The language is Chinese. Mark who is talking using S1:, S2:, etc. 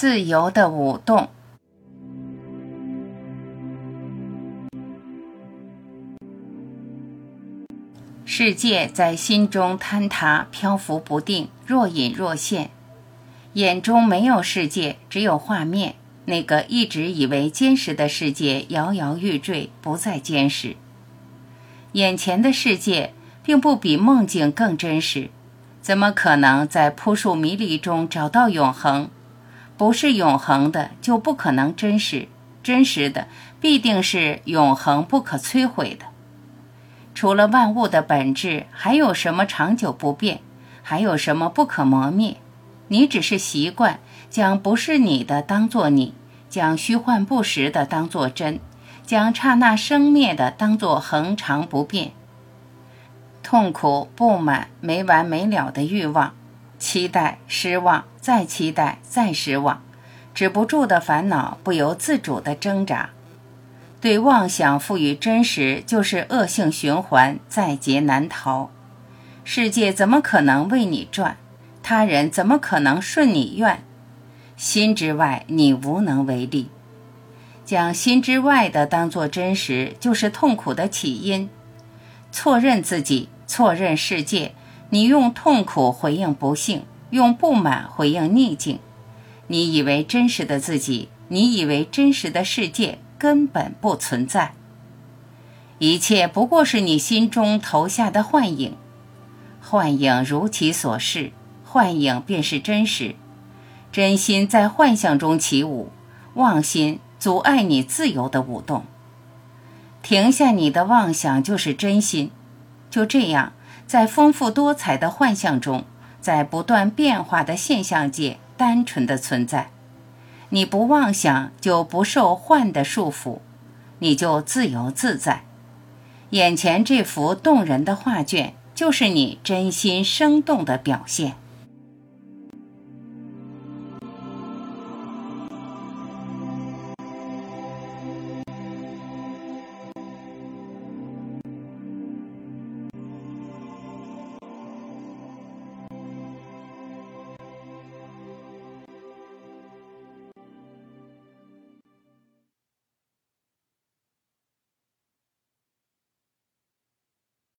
S1: 自由的舞动。世界在心中坍塌，漂浮不定，若隐若现。眼中没有世界，只有画面。那个一直以为坚实的世界摇摇欲坠，不再坚实。眼前的世界并不比梦境更真实，怎么可能在扑朔迷离中找到永恒？不是永恒的，就不可能真实；真实的，必定是永恒不可摧毁的。除了万物的本质，还有什么长久不变？还有什么不可磨灭？你只是习惯将不是你的当作你，将虚幻不实的当作真。将刹那生灭的当作恒常不变，痛苦、不满、没完没了的欲望，期待、失望、再期待、再失望，止不住的烦恼，不由自主的挣扎。对妄想赋予真实，就是恶性循环，在劫难逃。世界怎么可能为你转？他人怎么可能顺你愿？心之外，你无能为力。将心之外的当作真实，就是痛苦的起因。错认自己，错认世界。你用痛苦回应不幸，用不满回应逆境。你以为真实的自己，你以为真实的世界根本不存在。一切不过是你心中投下的幻影。幻影如其所示，幻影便是真实。真心在幻象中起舞，妄心。阻碍你自由的舞动，停下你的妄想就是真心。就这样，在丰富多彩的幻象中，在不断变化的现象界，单纯的存在。你不妄想，就不受幻的束缚，你就自由自在。眼前这幅动人的画卷，就是你真心生动的表现。